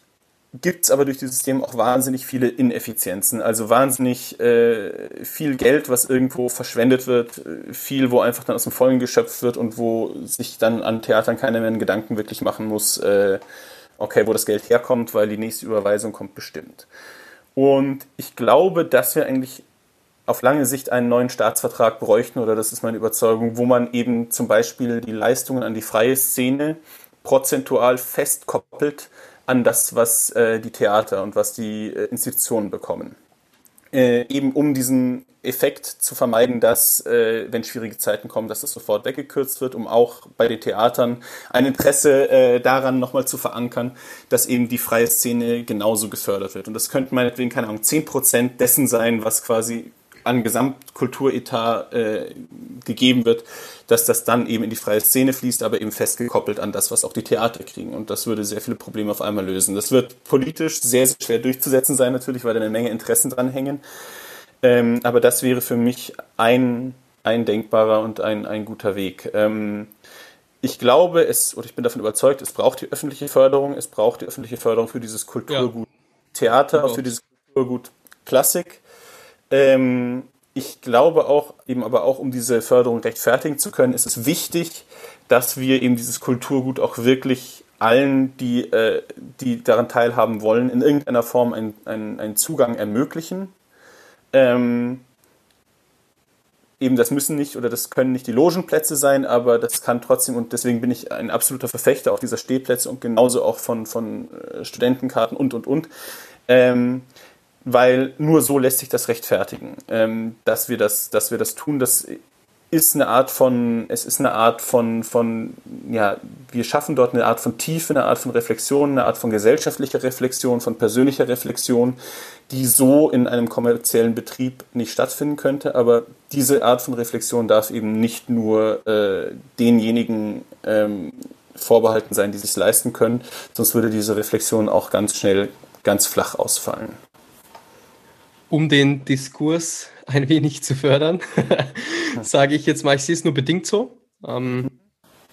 A: gibt es aber durch dieses System auch wahnsinnig viele Ineffizienzen, also wahnsinnig äh, viel Geld, was irgendwo verschwendet wird, äh, viel, wo einfach dann aus dem Vollen geschöpft wird und wo sich dann an Theatern keiner mehr einen Gedanken wirklich machen muss, äh, okay, wo das Geld herkommt, weil die nächste Überweisung kommt bestimmt. Und ich glaube, dass wir eigentlich auf lange Sicht einen neuen Staatsvertrag bräuchten, oder das ist meine Überzeugung, wo man eben zum Beispiel die Leistungen an die freie Szene prozentual festkoppelt an das, was äh, die Theater und was die äh, Institutionen bekommen. Äh, eben um diesen Effekt zu vermeiden, dass, äh, wenn schwierige Zeiten kommen, dass das sofort weggekürzt wird, um auch bei den Theatern ein Interesse äh, daran nochmal zu verankern, dass eben die freie Szene genauso gefördert wird. Und das könnten meinetwegen, keine Ahnung, 10% dessen sein, was quasi an Gesamtkulturetat äh, gegeben wird, dass das dann eben in die freie Szene fließt, aber eben festgekoppelt an das, was auch die Theater kriegen. Und das würde sehr viele Probleme auf einmal lösen. Das wird politisch sehr, sehr schwer durchzusetzen sein, natürlich, weil da eine Menge Interessen dran hängen. Ähm, aber das wäre für mich ein, ein denkbarer und ein, ein guter Weg. Ähm, ich glaube, es, oder ich bin davon überzeugt, es braucht die öffentliche Förderung, es braucht die öffentliche Förderung für dieses Kulturgut ja. Theater, für dieses Kulturgut Klassik. Ähm, ich glaube auch, eben aber auch um diese Förderung rechtfertigen zu können, ist es wichtig, dass wir eben dieses Kulturgut auch wirklich allen, die, äh, die daran teilhaben wollen, in irgendeiner Form einen, einen, Zugang ermöglichen. Ähm, eben das müssen nicht oder das können nicht die Logenplätze sein, aber das kann trotzdem, und deswegen bin ich ein absoluter Verfechter auch dieser Stehplätze und genauso auch von, von äh, Studentenkarten und, und, und. Ähm, weil nur so lässt sich das rechtfertigen, ähm, dass wir das, dass wir das tun. Das ist eine Art von, es ist eine Art von, von, ja, wir schaffen dort eine Art von Tiefe, eine Art von Reflexion, eine Art von gesellschaftlicher Reflexion, von persönlicher Reflexion, die so in einem kommerziellen Betrieb nicht stattfinden könnte. Aber diese Art von Reflexion darf eben nicht nur äh, denjenigen ähm, vorbehalten sein, die sich leisten können, sonst würde diese Reflexion auch ganz schnell ganz flach ausfallen
B: um den Diskurs ein wenig zu fördern, sage ich jetzt mal, ich sehe es nur bedingt so. Ähm,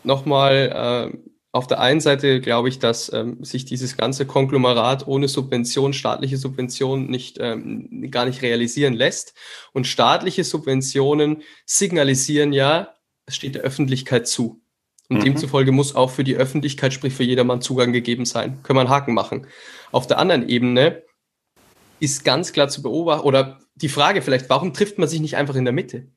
B: Nochmal, äh, auf der einen Seite glaube ich, dass ähm, sich dieses ganze Konglomerat ohne Subvention, staatliche Subvention nicht, ähm, gar nicht realisieren lässt. Und staatliche Subventionen signalisieren ja, es steht der Öffentlichkeit zu. Und mhm. demzufolge muss auch für die Öffentlichkeit, sprich für jedermann Zugang gegeben sein. Können wir einen Haken machen. Auf der anderen Ebene ist ganz klar zu beobachten, oder die Frage vielleicht, warum trifft man sich nicht einfach in der Mitte?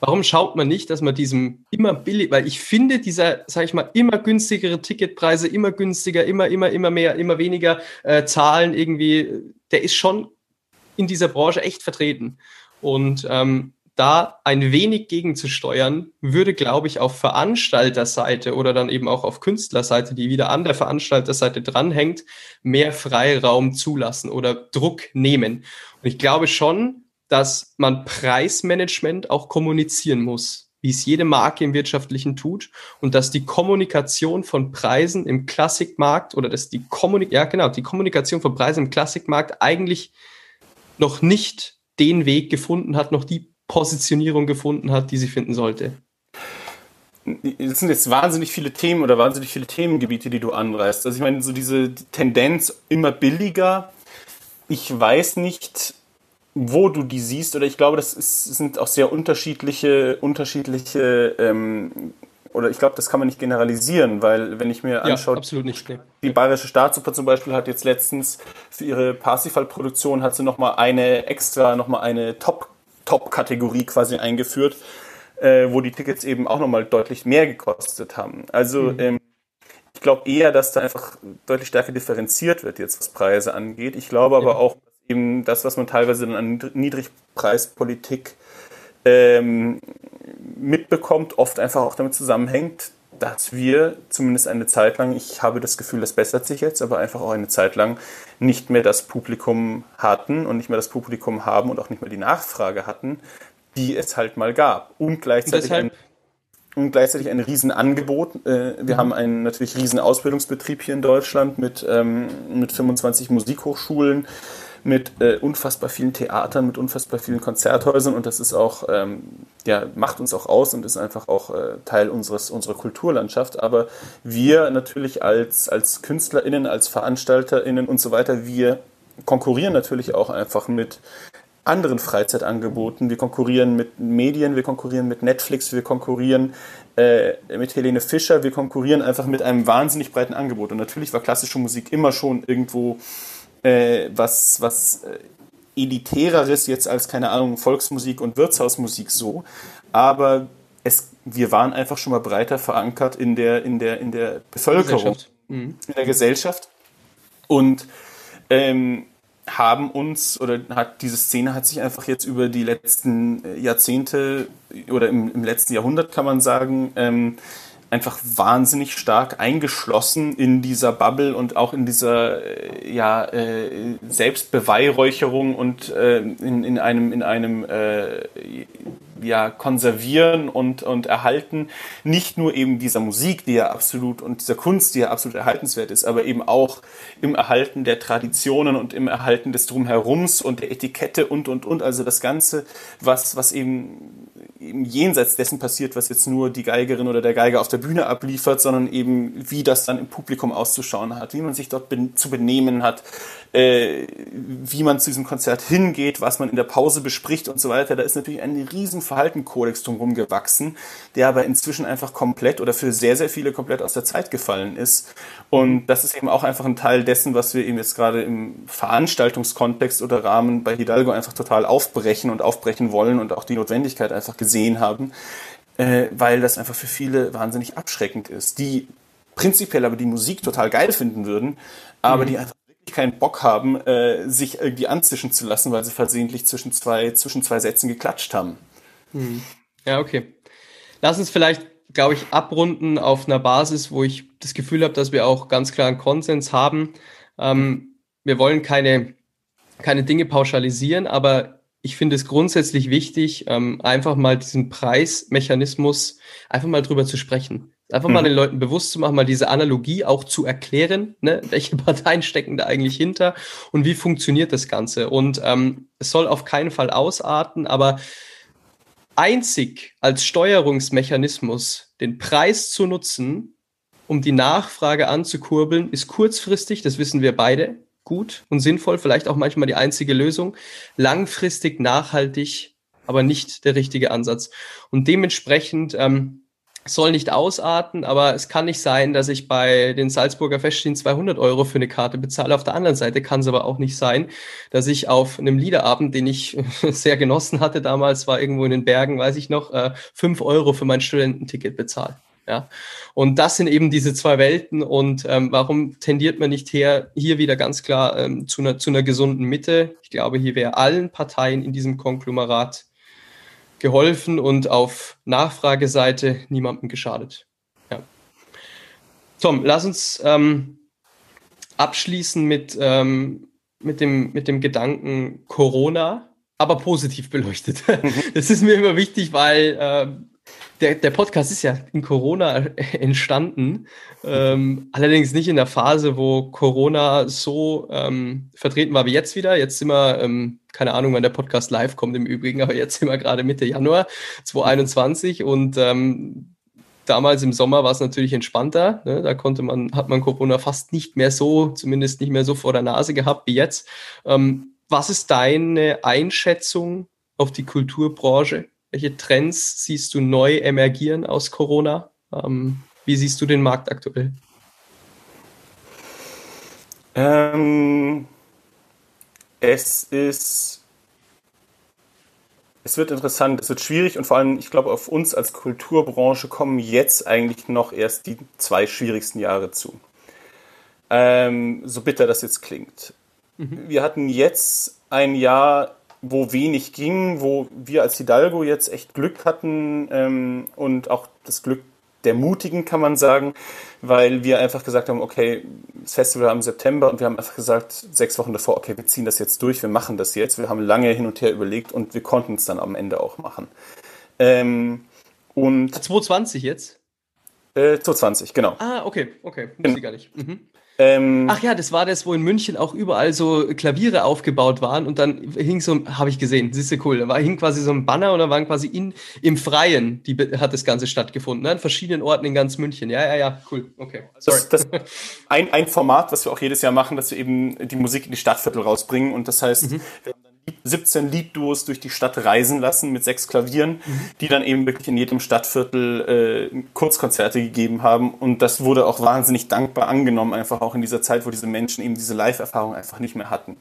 B: Warum schaut man nicht, dass man diesem immer billig, weil ich finde, dieser, sag ich mal, immer günstigere Ticketpreise, immer günstiger, immer, immer, immer mehr, immer weniger äh, Zahlen irgendwie, der ist schon in dieser Branche echt vertreten. Und ähm, da ein wenig gegenzusteuern, würde, glaube ich, auf Veranstalterseite oder dann eben auch auf Künstlerseite, die wieder an der Veranstalterseite dranhängt, mehr Freiraum zulassen oder Druck nehmen. Und ich glaube schon, dass man Preismanagement auch kommunizieren muss, wie es jede Marke im Wirtschaftlichen tut und dass die Kommunikation von Preisen im Klassikmarkt oder dass die Kommunik ja genau, die Kommunikation von Preisen im Klassikmarkt eigentlich noch nicht den Weg gefunden hat, noch die Positionierung gefunden hat, die sie finden sollte?
A: Es sind jetzt wahnsinnig viele Themen oder wahnsinnig viele Themengebiete, die du anreißt. Also ich meine, so diese Tendenz immer billiger. Ich weiß nicht, wo du die siehst, oder ich glaube, das ist, sind auch sehr unterschiedliche, unterschiedliche, ähm, oder ich glaube, das kann man nicht generalisieren, weil wenn ich mir anschaue,
B: ja, nicht,
A: die Bayerische Staatsoper zum Beispiel hat jetzt letztens für ihre Parsifal-Produktion hat sie nochmal eine extra, nochmal eine Top- Top-Kategorie quasi eingeführt, äh, wo die Tickets eben auch nochmal deutlich mehr gekostet haben. Also mhm. ähm, ich glaube eher, dass da einfach deutlich stärker differenziert wird jetzt, was Preise angeht. Ich glaube aber ja. auch, dass eben das, was man teilweise dann an Niedrigpreispolitik ähm, mitbekommt, oft einfach auch damit zusammenhängt, dass wir zumindest eine Zeit lang, ich habe das Gefühl, das bessert sich jetzt, aber einfach auch eine Zeit lang nicht mehr das Publikum hatten und nicht mehr das Publikum haben und auch nicht mehr die Nachfrage hatten, die es halt mal gab. Und gleichzeitig ein, und gleichzeitig ein Riesenangebot. Äh, wir mhm. haben einen natürlich riesen Ausbildungsbetrieb hier in Deutschland mit, ähm, mit 25 Musikhochschulen mit äh, unfassbar vielen Theatern, mit unfassbar vielen Konzerthäusern und das ist auch, ähm, ja, macht uns auch aus und ist einfach auch äh, Teil unseres, unserer Kulturlandschaft. Aber wir natürlich als, als KünstlerInnen, als VeranstalterInnen und so weiter, wir konkurrieren natürlich auch einfach mit anderen Freizeitangeboten. Wir konkurrieren mit Medien, wir konkurrieren mit Netflix, wir konkurrieren äh, mit Helene Fischer, wir konkurrieren einfach mit einem wahnsinnig breiten Angebot. Und natürlich war klassische Musik immer schon irgendwo äh, was, was äh, elitäreres jetzt als, keine Ahnung, Volksmusik und Wirtshausmusik so. Aber es, wir waren einfach schon mal breiter verankert in der, in der, in der Bevölkerung, mhm. in der Gesellschaft. Und ähm, haben uns, oder hat diese Szene hat sich einfach jetzt über die letzten äh, Jahrzehnte oder im, im letzten Jahrhundert, kann man sagen, ähm, einfach wahnsinnig stark eingeschlossen in dieser Bubble und auch in dieser äh, ja, äh, Selbstbeweihräucherung und äh, in, in einem, in einem äh, ja, konservieren und, und erhalten. Nicht nur eben dieser Musik, die ja absolut und dieser Kunst, die ja absolut erhaltenswert ist, aber eben auch im Erhalten der Traditionen und im Erhalten des Drumherums und der Etikette und, und, und. Also das Ganze, was, was eben, eben jenseits dessen passiert, was jetzt nur die Geigerin oder der Geiger auf der Bühne abliefert, sondern eben, wie das dann im Publikum auszuschauen hat, wie man sich dort zu benehmen hat, äh, wie man zu diesem Konzert hingeht, was man in der Pause bespricht und so weiter. Da ist natürlich ein riesen Verhaltenkodex drumherum gewachsen, der aber inzwischen einfach komplett oder für sehr, sehr viele komplett aus der Zeit gefallen ist. Und das ist eben auch einfach ein Teil dessen, was wir eben jetzt gerade im Veranstaltungskontext oder Rahmen bei Hidalgo einfach total aufbrechen und aufbrechen wollen und auch die Notwendigkeit einfach gesehen haben, äh, weil das einfach für viele wahnsinnig abschreckend ist, die prinzipiell aber die Musik total geil finden würden, aber mhm. die einfach keinen Bock haben, äh, sich irgendwie anzischen zu lassen, weil sie versehentlich zwischen zwei, zwischen zwei Sätzen geklatscht haben.
B: Hm. Ja, okay. Lass uns vielleicht, glaube ich, abrunden auf einer Basis, wo ich das Gefühl habe, dass wir auch ganz klar einen Konsens haben. Ähm, wir wollen keine, keine Dinge pauschalisieren, aber ich finde es grundsätzlich wichtig, ähm, einfach mal diesen Preismechanismus einfach mal drüber zu sprechen. Einfach mal mhm. den Leuten bewusst zu machen, mal diese Analogie auch zu erklären, ne? welche Parteien stecken da eigentlich hinter und wie funktioniert das Ganze. Und ähm, es soll auf keinen Fall ausarten, aber einzig als Steuerungsmechanismus den Preis zu nutzen, um die Nachfrage anzukurbeln, ist kurzfristig, das wissen wir beide, gut und sinnvoll, vielleicht auch manchmal die einzige Lösung, langfristig nachhaltig, aber nicht der richtige Ansatz. Und dementsprechend ähm, soll nicht ausarten, aber es kann nicht sein, dass ich bei den Salzburger Festspielen 200 Euro für eine Karte bezahle. Auf der anderen Seite kann es aber auch nicht sein, dass ich auf einem Liederabend, den ich sehr genossen hatte damals, war irgendwo in den Bergen, weiß ich noch, äh, 5 Euro für mein Studententicket bezahle. Ja, und das sind eben diese zwei Welten. Und ähm, warum tendiert man nicht her, hier wieder ganz klar ähm, zu, einer, zu einer gesunden Mitte? Ich glaube, hier wäre allen Parteien in diesem Konglomerat geholfen und auf Nachfrageseite niemandem geschadet. Ja. Tom, lass uns ähm, abschließen mit, ähm, mit, dem, mit dem Gedanken Corona, aber positiv beleuchtet. das ist mir immer wichtig, weil äh, der, der Podcast ist ja in Corona entstanden, ähm, allerdings nicht in der Phase, wo Corona so ähm, vertreten war wie jetzt wieder. Jetzt sind wir, ähm, keine Ahnung, wann der Podcast live kommt im Übrigen, aber jetzt sind wir gerade Mitte Januar 2021 und ähm, damals im Sommer war es natürlich entspannter. Ne? Da konnte man, hat man Corona fast nicht mehr so, zumindest nicht mehr so vor der Nase gehabt wie jetzt. Ähm, was ist deine Einschätzung auf die Kulturbranche? Welche Trends siehst du neu emergieren aus Corona? Ähm, wie siehst du den Markt aktuell?
A: Ähm, es ist. Es wird interessant, es wird schwierig und vor allem, ich glaube, auf uns als Kulturbranche kommen jetzt eigentlich noch erst die zwei schwierigsten Jahre zu. Ähm, so bitter das jetzt klingt. mhm. wir hatten jetzt ein Jahr, wo wenig ging, wo wir als Hidalgo jetzt echt Glück hatten ähm, und auch das Glück der Mutigen, kann man sagen, weil wir einfach gesagt haben, okay, das Festival im September und wir haben einfach gesagt, sechs Wochen davor, okay, wir ziehen das jetzt durch, wir machen das jetzt. Wir haben lange hin und her überlegt und wir konnten es dann am Ende auch machen. Ähm,
B: und 220 jetzt?
A: Äh, 220, genau.
B: Ah, okay, okay, wusste ich gar nicht. Mhm. Ähm, Ach ja, das war das, wo in München auch überall so Klaviere aufgebaut waren und dann hing so, habe ich gesehen, siehst du cool, da war, hing quasi so ein Banner und da waren quasi in, im Freien, die hat das Ganze stattgefunden, ne? an verschiedenen Orten in ganz München. Ja, ja, ja, cool, okay.
A: Sorry. Das, das ein, ein Format, was wir auch jedes Jahr machen, dass wir eben die Musik in die Stadtviertel rausbringen und das heißt, mhm. wir 17 Liedduos durch die Stadt reisen lassen mit sechs Klavieren, mhm. die dann eben wirklich in jedem Stadtviertel äh, Kurzkonzerte gegeben haben. Und das wurde auch wahnsinnig dankbar angenommen, einfach auch in dieser Zeit, wo diese Menschen eben diese Live-Erfahrung einfach nicht mehr hatten.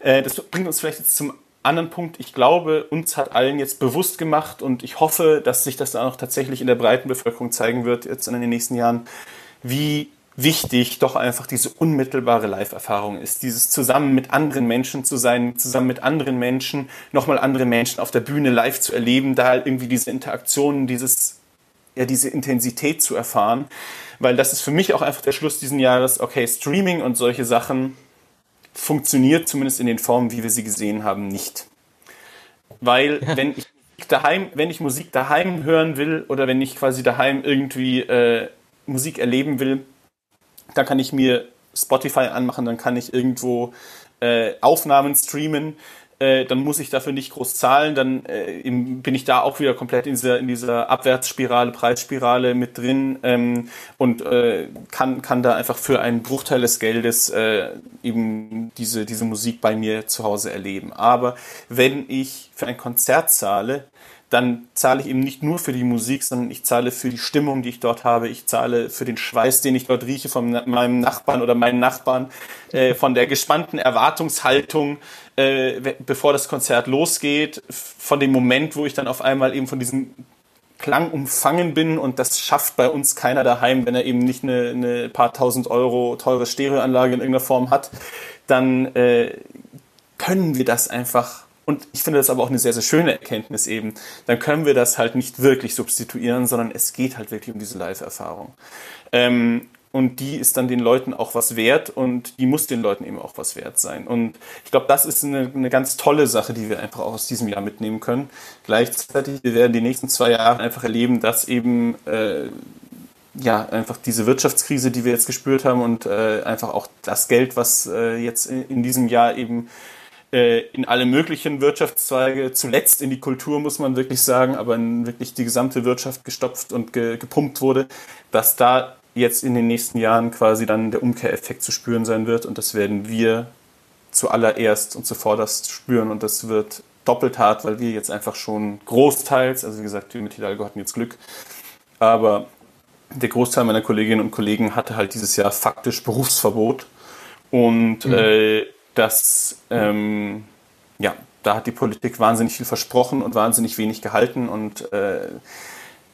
A: Äh, das bringt uns vielleicht jetzt zum anderen Punkt. Ich glaube, uns hat allen jetzt bewusst gemacht und ich hoffe, dass sich das dann auch tatsächlich in der breiten Bevölkerung zeigen wird, jetzt in den nächsten Jahren, wie wichtig doch einfach diese unmittelbare Live-Erfahrung ist. Dieses zusammen mit anderen Menschen zu sein, zusammen mit anderen Menschen, nochmal andere Menschen auf der Bühne live zu erleben, da irgendwie diese Interaktionen, dieses, ja, diese Intensität zu erfahren. Weil das ist für mich auch einfach der Schluss diesen Jahres. Okay, Streaming und solche Sachen funktioniert zumindest in den Formen, wie wir sie gesehen haben, nicht. Weil wenn ich daheim, wenn ich Musik daheim hören will oder wenn ich quasi daheim irgendwie äh, Musik erleben will, dann kann ich mir Spotify anmachen, dann kann ich irgendwo äh, Aufnahmen streamen, äh, dann muss ich dafür nicht groß zahlen, dann äh, bin ich da auch wieder komplett in dieser, in dieser Abwärtsspirale, Preisspirale mit drin. Ähm, und äh, kann, kann da einfach für einen Bruchteil des Geldes äh, eben diese, diese Musik bei mir zu Hause erleben. Aber wenn ich für ein Konzert zahle, dann zahle ich eben nicht nur für die Musik, sondern ich zahle für die Stimmung, die ich dort habe. Ich zahle für den Schweiß, den ich dort rieche von meinem Nachbarn oder meinen Nachbarn, äh, von der gespannten Erwartungshaltung, äh, bevor das Konzert losgeht, von dem Moment, wo ich dann auf einmal eben von diesem Klang umfangen bin und das schafft bei uns keiner daheim, wenn er eben nicht eine, eine paar tausend Euro teure Stereoanlage in irgendeiner Form hat, dann äh, können wir das einfach und ich finde das aber auch eine sehr, sehr schöne Erkenntnis eben. Dann können wir das halt nicht wirklich substituieren, sondern es geht halt wirklich um diese Live-Erfahrung. Ähm, und die ist dann den Leuten auch was wert und die muss den Leuten eben auch was wert sein. Und ich glaube, das ist eine, eine ganz tolle Sache, die wir einfach auch aus diesem Jahr mitnehmen können. Gleichzeitig, wir werden die nächsten zwei Jahre einfach erleben, dass eben äh, ja einfach diese Wirtschaftskrise, die wir jetzt gespürt haben und äh, einfach auch das Geld, was äh, jetzt in, in diesem Jahr eben in alle möglichen Wirtschaftszweige, zuletzt in die Kultur, muss man wirklich sagen, aber in wirklich die gesamte Wirtschaft gestopft und ge gepumpt wurde, dass da jetzt in den nächsten Jahren quasi dann der Umkehreffekt zu spüren sein wird. Und das werden wir zuallererst und zuvorderst spüren. Und das wird doppelt hart, weil wir jetzt einfach schon großteils, also wie gesagt, wir mit Hidalgo hatten jetzt Glück, aber der Großteil meiner Kolleginnen und Kollegen hatte halt dieses Jahr faktisch Berufsverbot. Und mhm. äh, dass ähm, ja, da hat die Politik wahnsinnig viel versprochen und wahnsinnig wenig gehalten und äh,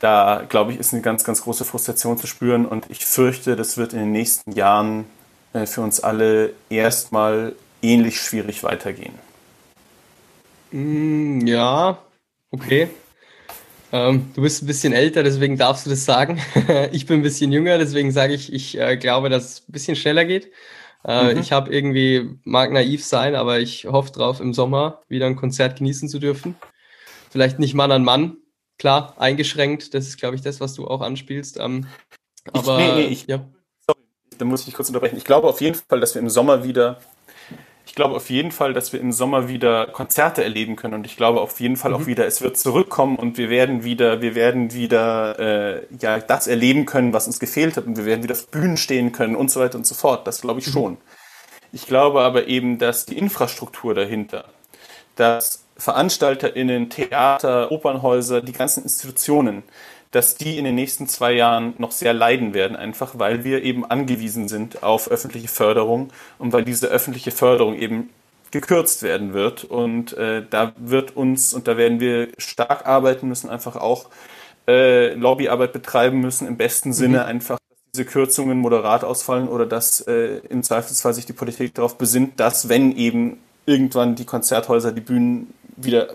A: da, glaube ich, ist eine ganz, ganz große Frustration zu spüren und ich fürchte, das wird in den nächsten Jahren äh, für uns alle erstmal ähnlich schwierig weitergehen.
B: Mm, ja, okay. Ähm, du bist ein bisschen älter, deswegen darfst du das sagen. ich bin ein bisschen jünger, deswegen sage ich, ich äh, glaube, dass es ein bisschen schneller geht. Äh, mhm. Ich habe irgendwie, mag naiv sein, aber ich hoffe drauf, im Sommer wieder ein Konzert genießen zu dürfen. Vielleicht nicht Mann an Mann, klar, eingeschränkt. Das ist, glaube ich, das, was du auch anspielst. Ähm, aber, ich, nee, nee,
A: ich, ja. Sorry, da muss ich dich kurz unterbrechen. Ich glaube auf jeden Fall, dass wir im Sommer wieder ich glaube auf jeden Fall, dass wir im Sommer wieder Konzerte erleben können und ich glaube auf jeden Fall mhm. auch wieder, es wird zurückkommen und wir werden wieder, wir werden wieder äh, ja das erleben können, was uns gefehlt hat und wir werden wieder auf Bühnen stehen können und so weiter und so fort. Das glaube ich mhm. schon. Ich glaube aber eben, dass die Infrastruktur dahinter, dass VeranstalterInnen, Theater, Opernhäuser, die ganzen Institutionen, dass die in den nächsten zwei Jahren noch sehr leiden werden, einfach weil wir eben angewiesen sind auf öffentliche Förderung und weil diese öffentliche Förderung eben gekürzt werden wird. Und äh, da wird uns, und da werden wir stark arbeiten müssen, einfach auch äh, Lobbyarbeit betreiben müssen, im besten Sinne mhm. einfach, dass diese Kürzungen moderat ausfallen oder dass äh, im Zweifelsfall sich die Politik darauf besinnt, dass wenn eben irgendwann die Konzerthäuser, die Bühnen wieder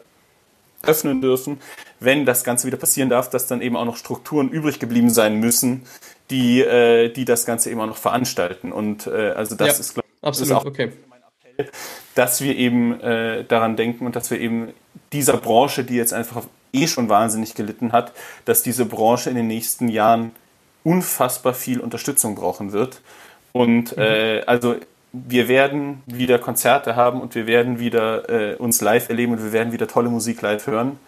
A: öffnen dürfen, wenn das Ganze wieder passieren darf, dass dann eben auch noch Strukturen übrig geblieben sein müssen, die, äh, die das Ganze eben auch noch veranstalten. Und äh, also das ja, ist, glaube
B: ich, absolut, ist auch okay. mein
A: Appell, dass wir eben äh, daran denken und dass wir eben dieser Branche, die jetzt einfach eh schon wahnsinnig gelitten hat, dass diese Branche in den nächsten Jahren unfassbar viel Unterstützung brauchen wird. Und mhm. äh, also wir werden wieder Konzerte haben und wir werden wieder äh, uns live erleben und wir werden wieder tolle Musik live hören.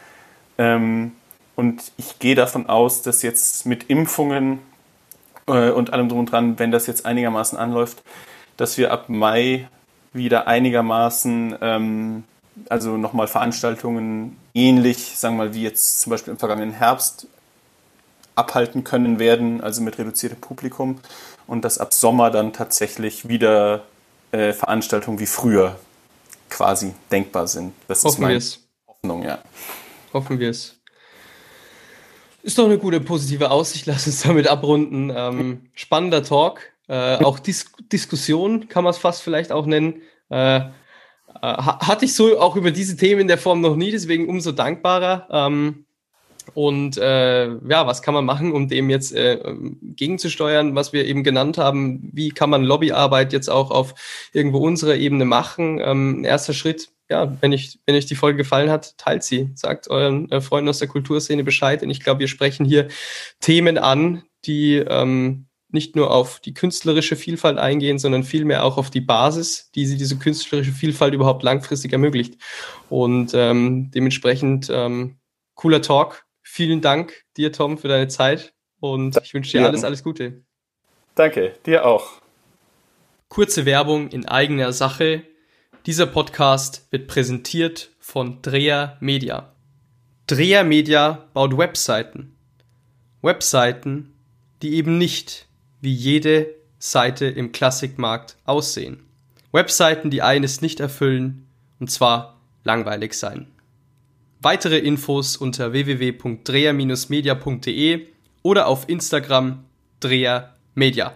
A: Ähm, und ich gehe davon aus, dass jetzt mit Impfungen äh, und allem drum und dran, wenn das jetzt einigermaßen anläuft, dass wir ab Mai wieder einigermaßen, ähm, also nochmal Veranstaltungen ähnlich, sagen wir mal, wie jetzt zum Beispiel im vergangenen Herbst abhalten können werden, also mit reduziertem Publikum und dass ab Sommer dann tatsächlich wieder äh, Veranstaltungen wie früher quasi denkbar sind.
B: Das Hoffen ist meine Hoffnung, ja. Hoffen wir es. Ist doch eine gute positive Aussicht. Lass uns damit abrunden. Ähm, spannender Talk. Äh, auch Dis Diskussion kann man es fast vielleicht auch nennen. Äh, äh, hatte ich so auch über diese Themen in der Form noch nie, deswegen umso dankbarer. Ähm, und äh, ja, was kann man machen, um dem jetzt äh, gegenzusteuern, was wir eben genannt haben? Wie kann man Lobbyarbeit jetzt auch auf irgendwo unserer Ebene machen? Ähm, erster Schritt, ja, wenn euch, wenn euch die Folge gefallen hat, teilt sie. Sagt euren äh, Freunden aus der Kulturszene Bescheid. Und ich glaube, wir sprechen hier Themen an, die ähm, nicht nur auf die künstlerische Vielfalt eingehen, sondern vielmehr auch auf die Basis, die sie diese künstlerische Vielfalt überhaupt langfristig ermöglicht. Und ähm, dementsprechend ähm, cooler Talk Vielen Dank dir, Tom, für deine Zeit und ich wünsche dir alles, alles Gute.
A: Danke, dir auch.
B: Kurze Werbung in eigener Sache. Dieser Podcast wird präsentiert von Dreher Media. Dreher Media baut Webseiten. Webseiten, die eben nicht wie jede Seite im Klassikmarkt aussehen. Webseiten, die eines nicht erfüllen, und zwar langweilig sein. Weitere Infos unter www.dreher-media.de oder auf Instagram Dreher Media.